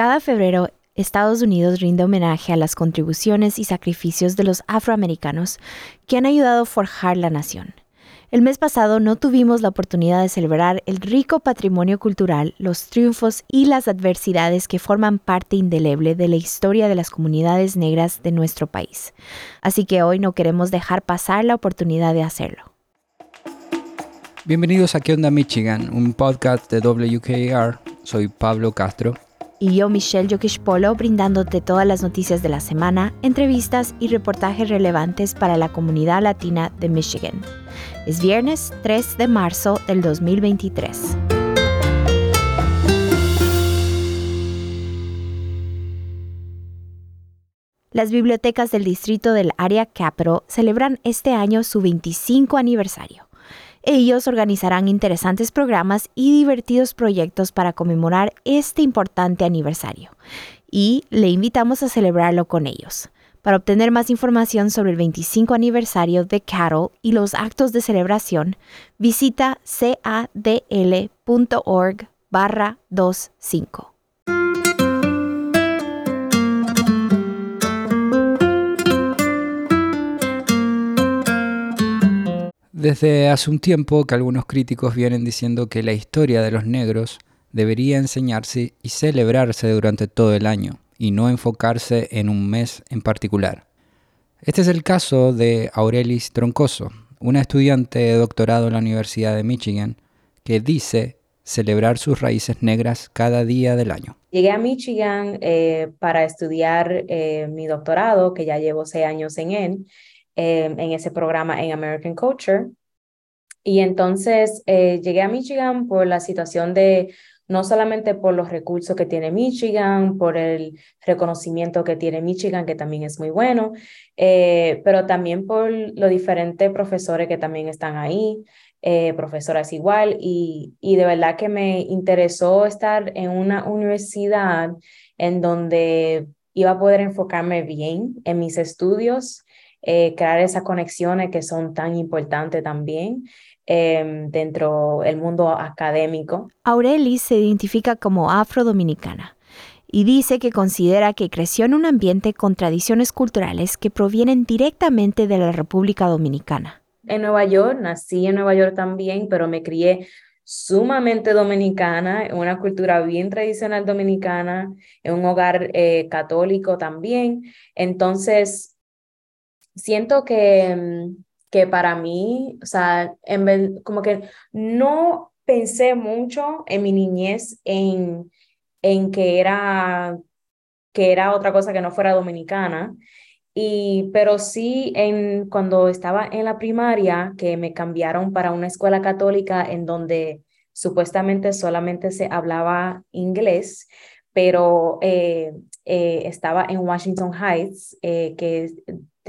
Cada febrero, Estados Unidos rinde homenaje a las contribuciones y sacrificios de los afroamericanos que han ayudado a forjar la nación. El mes pasado no tuvimos la oportunidad de celebrar el rico patrimonio cultural, los triunfos y las adversidades que forman parte indeleble de la historia de las comunidades negras de nuestro país. Así que hoy no queremos dejar pasar la oportunidad de hacerlo. Bienvenidos a ¿Qué onda Michigan? Un podcast de WKR. Soy Pablo Castro y yo, Michelle Yokish Polo, brindándote todas las noticias de la semana, entrevistas y reportajes relevantes para la comunidad latina de Michigan. Es viernes 3 de marzo del 2023. Las bibliotecas del distrito del Área Capital celebran este año su 25 aniversario. Ellos organizarán interesantes programas y divertidos proyectos para conmemorar este importante aniversario y le invitamos a celebrarlo con ellos. Para obtener más información sobre el 25 aniversario de Cattle y los actos de celebración, visita cadl.org barra 25. Desde hace un tiempo que algunos críticos vienen diciendo que la historia de los negros debería enseñarse y celebrarse durante todo el año y no enfocarse en un mes en particular. Este es el caso de Aurelis Troncoso, una estudiante de doctorado en la Universidad de Michigan, que dice celebrar sus raíces negras cada día del año. Llegué a Michigan eh, para estudiar eh, mi doctorado, que ya llevo seis años en él, Em, en ese programa en American Culture. Y entonces eh, llegué a Michigan por la situación de, no solamente por los recursos que tiene Michigan, por el reconocimiento que tiene Michigan, que también es muy bueno, eh, pero también por los diferentes profesores que también están ahí, eh, profesoras igual, y, y de verdad que me interesó estar en una universidad en donde iba a poder enfocarme bien en mis estudios eh, crear esas conexiones que son tan importantes también eh, dentro del mundo académico. Aurelis se identifica como afrodominicana y dice que considera que creció en un ambiente con tradiciones culturales que provienen directamente de la República Dominicana. En Nueva York, nací en Nueva York también, pero me crié sumamente dominicana, en una cultura bien tradicional dominicana, en un hogar eh, católico también. Entonces, siento que, mm, que para mí, o sea, en como que no pensé mucho en mi niñez en, en que era que era otra cosa que no fuera dominicana. Y, pero sí, en, cuando estaba en la primaria, que me cambiaron para una escuela católica en donde supuestamente solamente se hablaba inglés, pero eh, eh, estaba en Washington Heights, eh, que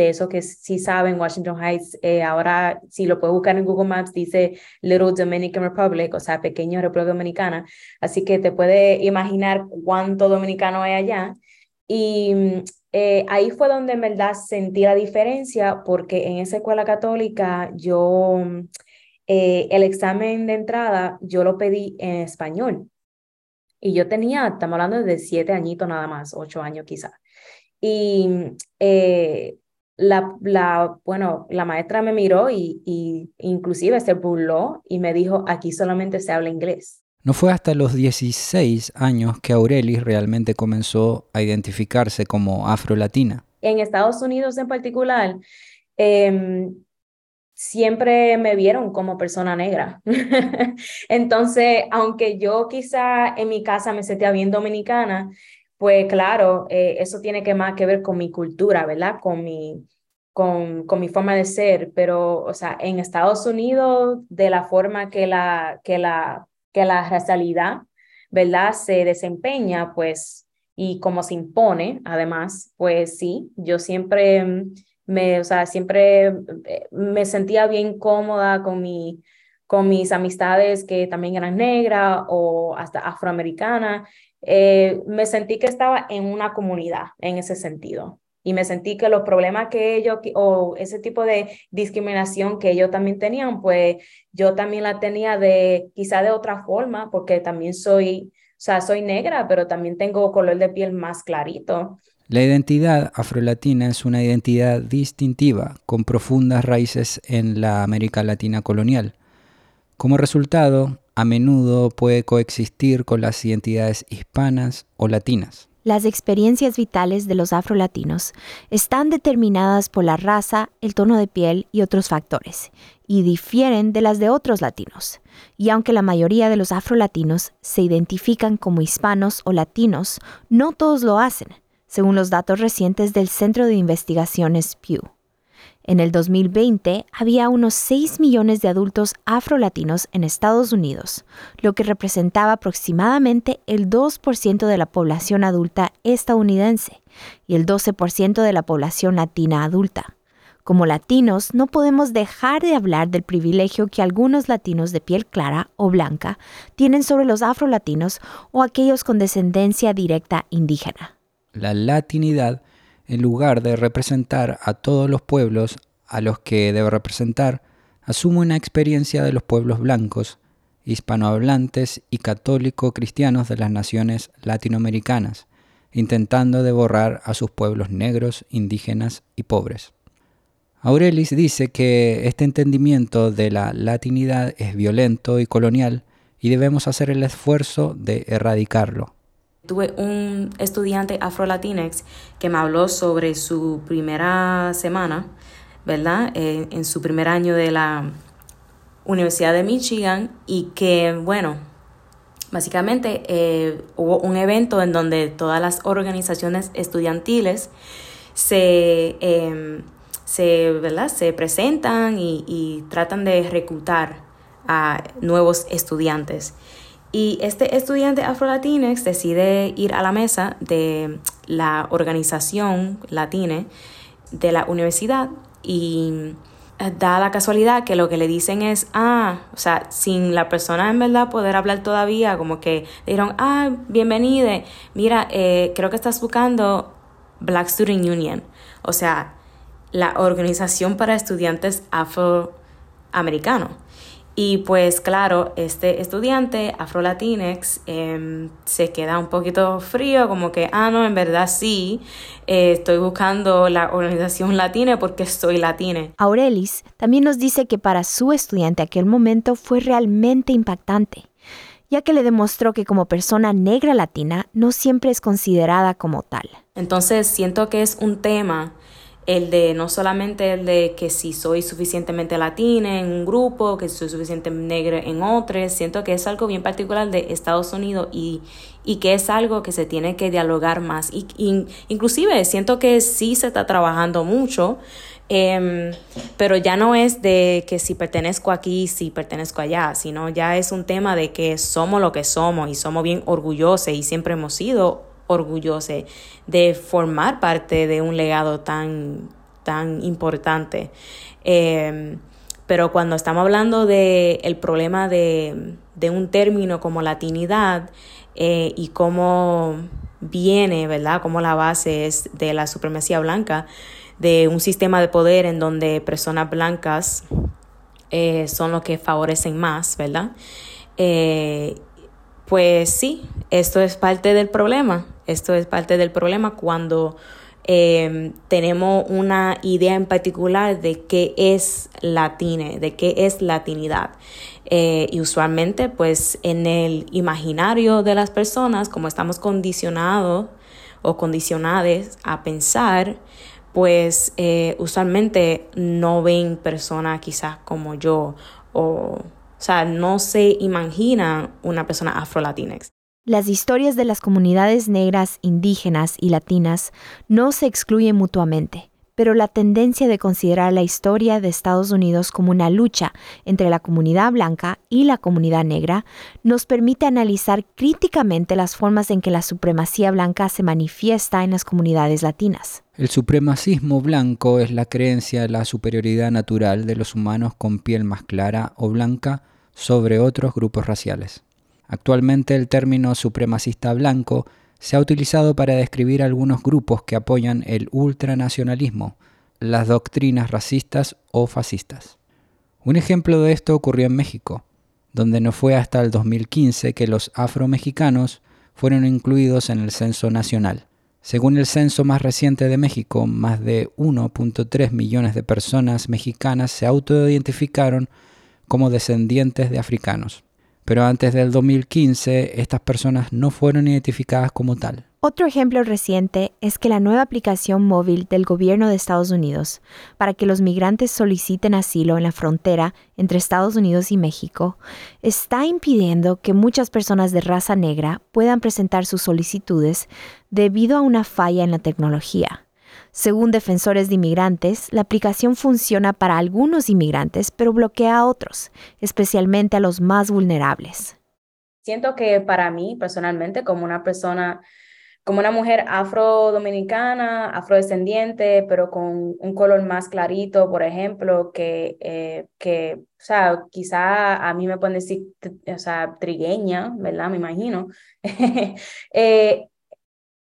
de eso que sí saben, Washington Heights, eh, ahora si lo puedes buscar en Google Maps, dice Little Dominican Republic, o sea, pequeño República Dominicana, así que te puedes imaginar cuánto dominicano hay allá. Y eh, ahí fue donde en verdad sentí la diferencia, porque en esa escuela católica yo, eh, el examen de entrada, yo lo pedí en español. Y yo tenía, estamos hablando de siete añitos nada más, ocho años quizás. Y eh, la, la, bueno, la maestra me miró y, y, inclusive se burló y me dijo, aquí solamente se habla inglés. No fue hasta los 16 años que Aurelis realmente comenzó a identificarse como afro-latina. En Estados Unidos en particular, em, siempre me vieron como persona negra. Entonces, aunque yo quizá en mi casa me sentía bien dominicana, pues claro, eh, eso tiene que más que ver con mi cultura, ¿verdad? Con mi, con, con mi forma de ser, pero, o sea, en Estados Unidos, de la forma que la, que la, que la racialidad, ¿verdad? Se desempeña, pues, y como se impone, además, pues sí, yo siempre mm, me, o sea, siempre eh, me sentía bien cómoda con mi, con mis amistades que también eran negras o hasta afroamericanas eh, me sentí que estaba en una comunidad en ese sentido. Y me sentí que los problemas que ellos, o ese tipo de discriminación que ellos también tenían, pues yo también la tenía de quizá de otra forma, porque también soy, sea, soy negra, pero también tengo color de piel más clarito. La identidad afrolatina es una identidad distintiva, con profundas raíces en la América Latina colonial. Como resultado, a menudo puede coexistir con las identidades hispanas o latinas. Las experiencias vitales de los afrolatinos están determinadas por la raza, el tono de piel y otros factores, y difieren de las de otros latinos. Y aunque la mayoría de los afrolatinos se identifican como hispanos o latinos, no todos lo hacen, según los datos recientes del Centro de Investigaciones Pew. En el 2020 había unos 6 millones de adultos afrolatinos en Estados Unidos, lo que representaba aproximadamente el 2% de la población adulta estadounidense y el 12% de la población latina adulta. Como latinos, no podemos dejar de hablar del privilegio que algunos latinos de piel clara o blanca tienen sobre los afrolatinos o aquellos con descendencia directa indígena. La latinidad en lugar de representar a todos los pueblos a los que debe representar, asume una experiencia de los pueblos blancos, hispanohablantes y católico-cristianos de las naciones latinoamericanas, intentando devorar a sus pueblos negros, indígenas y pobres. Aurelis dice que este entendimiento de la latinidad es violento y colonial y debemos hacer el esfuerzo de erradicarlo. Tuve un estudiante afro-latinex que me habló sobre su primera semana, ¿verdad? Eh, en su primer año de la Universidad de Michigan y que, bueno, básicamente eh, hubo un evento en donde todas las organizaciones estudiantiles se, em, se, ¿verdad? se presentan y, y tratan de reclutar a nuevos estudiantes. Y este estudiante afro-latinex decide ir a la mesa de la organización latine de la universidad y eh, da la casualidad que lo que le dicen es, ah, o sea, sin la persona en verdad poder hablar todavía, como que dijeron, ah, bienvenida, mira, eh, creo que estás buscando Black Student Union, o sea, la organización para estudiantes afroamericanos. Y pues claro, este estudiante afro-latinex em, se queda un poquito frío, como que, ah, no, en verdad sí, eh, estoy buscando la organización latina porque soy latina. Aurelis también nos dice que para su estudiante aquel momento fue realmente impactante, ya que le demostró que como persona negra latina no siempre es considerada como tal. Entonces siento que es un tema el de no solamente el de que si soy suficientemente latina en un grupo, que soy suficientemente negra en otros, siento que es algo bien particular de Estados Unidos y, y que es algo que se tiene que dialogar más. Y, inclusive siento que sí se está trabajando mucho, em, pero ya no es de que si pertenezco aquí, si pertenezco allá, sino ya es un tema de que somos lo que somos y somos bien orgullosos y siempre hemos sido orgullosa de formar parte de un legado tan, tan importante. Em, pero cuando estamos hablando del el problema de, un término como latinidad eh, y cómo viene, ¿verdad? Como la base es de la supremacía blanca, de un sistema de poder en donde personas blancas eh, son los que favorecen más, ¿verdad? Eh, pues sí, esto es parte del problema. Esto es parte del problema cuando em, tenemos una idea en particular de qué es latine, de qué es latinidad. Eh, y usualmente, pues en el imaginario de las personas, como estamos condicionados o condicionadas a pensar, pues eh, usualmente no ven personas quizás como yo o, o sea, no se imagina una persona afro-latinex. Las historias de las comunidades negras, indígenas y latinas no se excluyen mutuamente, pero la tendencia de considerar la historia de Estados Unidos como una lucha entre la comunidad blanca y la comunidad negra nos permite analizar críticamente las formas en que la supremacía blanca se manifiesta en las comunidades latinas. El supremacismo blanco es la creencia de la superioridad natural de los humanos con piel más clara o blanca sobre otros grupos raciales. Actualmente el término supremacista blanco se ha utilizado para describir algunos grupos que apoyan el ultranacionalismo, las doctrinas racistas o fascistas. Un ejemplo de esto ocurrió en México, donde no fue hasta el 2015 que los afromexicanos fueron incluidos en el censo nacional. Según el censo más reciente de México, más de 1.3 millones de personas mexicanas se autoidentificaron como descendientes de africanos. Pero antes del 2015, estas personas no fueron identificadas como tal. Otro ejemplo reciente es que la nueva aplicación móvil del gobierno de Estados Unidos para que los migrantes soliciten asilo en la frontera entre Estados Unidos y México está impidiendo que muchas personas de raza negra puedan presentar sus solicitudes debido a una falla en la tecnología. Según defensores de inmigrantes, la aplicación funciona para algunos inmigrantes, pero bloquea a otros, especialmente a los más vulnerables. Siento que para mí, personalmente, como una persona como una mujer afro-dominicana, afrodescendiente, pero con un color más clarito, por ejemplo, que, eh, que o sea, quizá a mí me pueden decir, o sea, trigueña, ¿verdad? Me imagino. eh,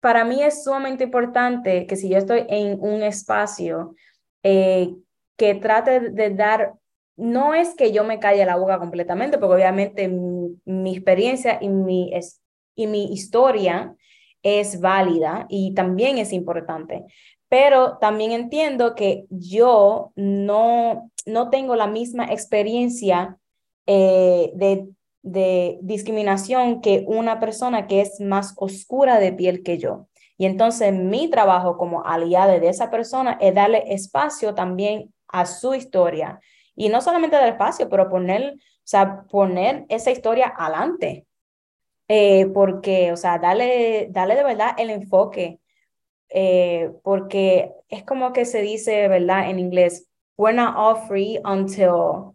para mí es sumamente importante que si yo estoy en un espacio, eh, que trate de dar no es que yo me calle la boca completamente, porque obviamente mi, experiencia y mi, y mi historia es válida y también es importante. Pero también entiendo que yo no, no tengo la misma experiencia eh, de, de discriminación que una persona que es más oscura de piel que yo. Y entonces mi trabajo como aliada de esa persona es darle espacio también a su historia. Y no solamente dar espacio, pero poner, o sea, poner esa historia adelante. Eh, porque, o sea, dale, dale de verdad el enfoque, eh, porque es como que se dice, ¿verdad? En inglés, we're not all free until,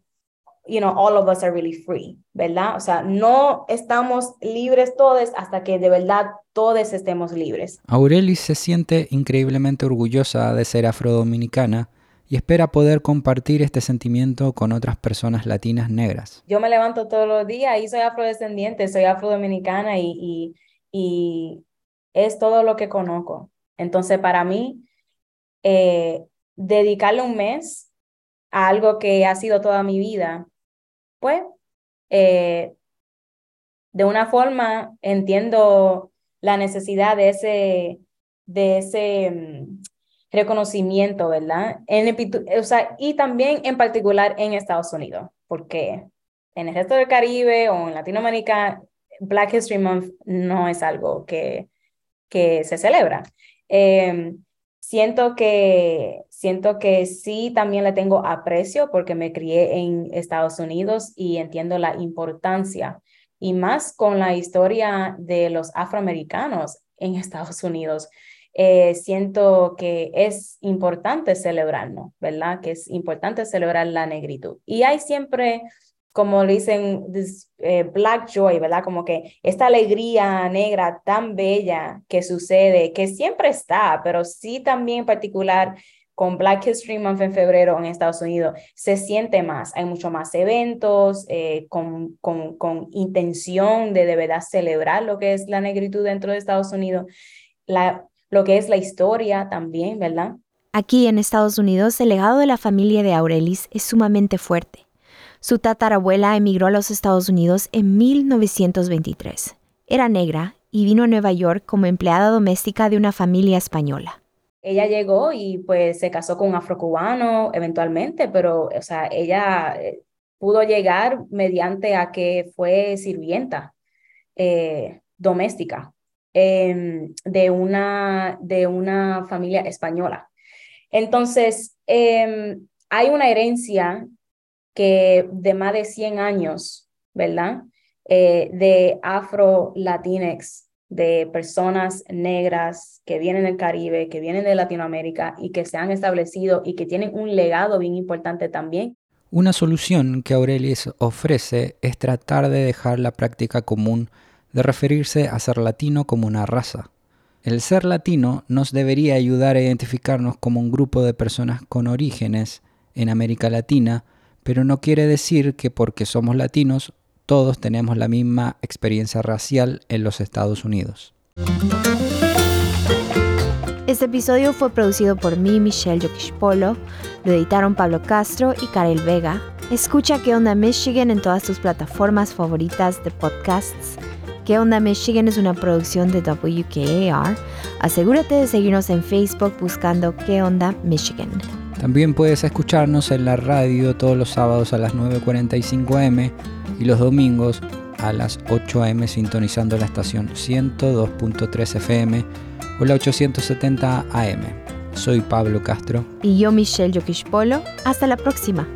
you know, all of us are really free, ¿verdad? O sea, no estamos libres todos hasta que de verdad todos estemos libres. Aurelis se siente increíblemente orgullosa de ser afrodominicana y espera poder compartir este sentimiento con otras personas latinas negras. Yo me levanto todos los días y soy afrodescendiente, soy afrodominicana y, y, y es todo lo que conozco. Entonces, para mí, eh, dedicarle un mes a algo que ha sido toda mi vida, pues, eh, de una forma entiendo la necesidad de ese, de ese mm, reconocimiento, ¿verdad? En o sea, y también en particular en Estados Unidos, porque en el resto del Caribe o en Latinoamérica, Black History Month no es algo que, que se celebra. Em, siento, que, siento que sí también le tengo aprecio porque me crié en Estados Unidos y entiendo la importancia y más con la historia de los afroamericanos en Estados Unidos. Eh, siento que es importante celebrarnos, ¿verdad? Que es importante celebrar la negritud. Y hay siempre, como le dicen, eh, black joy, ¿verdad? Como que esta alegría negra tan bella que sucede, que siempre está, pero sí también en particular con Black History Month en febrero en Estados Unidos, se siente más, hay mucho más eventos eh, con, con, con intención de de verdad celebrar lo que es la negritud dentro de Estados Unidos. La, lo que es la historia también, ¿verdad? Aquí en Estados Unidos, el legado de la familia de Aurelis es sumamente fuerte. Su tatarabuela emigró a los Estados Unidos en 1923. Era negra y vino a Nueva York como empleada doméstica de una familia española. Ella llegó y pues se casó con un afrocubano eventualmente, pero o sea, ella eh, pudo llegar mediante a que fue sirvienta eh, doméstica Em, de, una, de una familia española. Entonces, em, hay una herencia que de más de 100 años, ¿verdad? Eh, de afro-latinex, de personas negras que vienen del Caribe, que vienen de Latinoamérica y que se han establecido y que tienen un legado bien importante también. Una solución que Aurelis ofrece es tratar de dejar la práctica común de referirse a ser latino como una raza. El ser latino nos debería ayudar a identificarnos como un grupo de personas con orígenes en América Latina, pero no quiere decir que porque somos latinos todos tenemos la misma experiencia racial en los Estados Unidos. Este episodio fue producido por mí, Michelle Yokishpolo, lo editaron Pablo Castro y Karel Vega. Escucha qué onda Michigan en todas tus plataformas favoritas de podcasts ¿Qué onda Michigan es una producción de WKAR. Asegúrate de seguirnos en Facebook buscando ¿Qué onda Michigan? También puedes escucharnos en la radio todos los sábados a las 9.45 am y los domingos a las 8 am sintonizando la estación 102.3 FM o la 870 AM. Soy Pablo Castro. Y yo Michelle Yokish Polo. Hasta la próxima.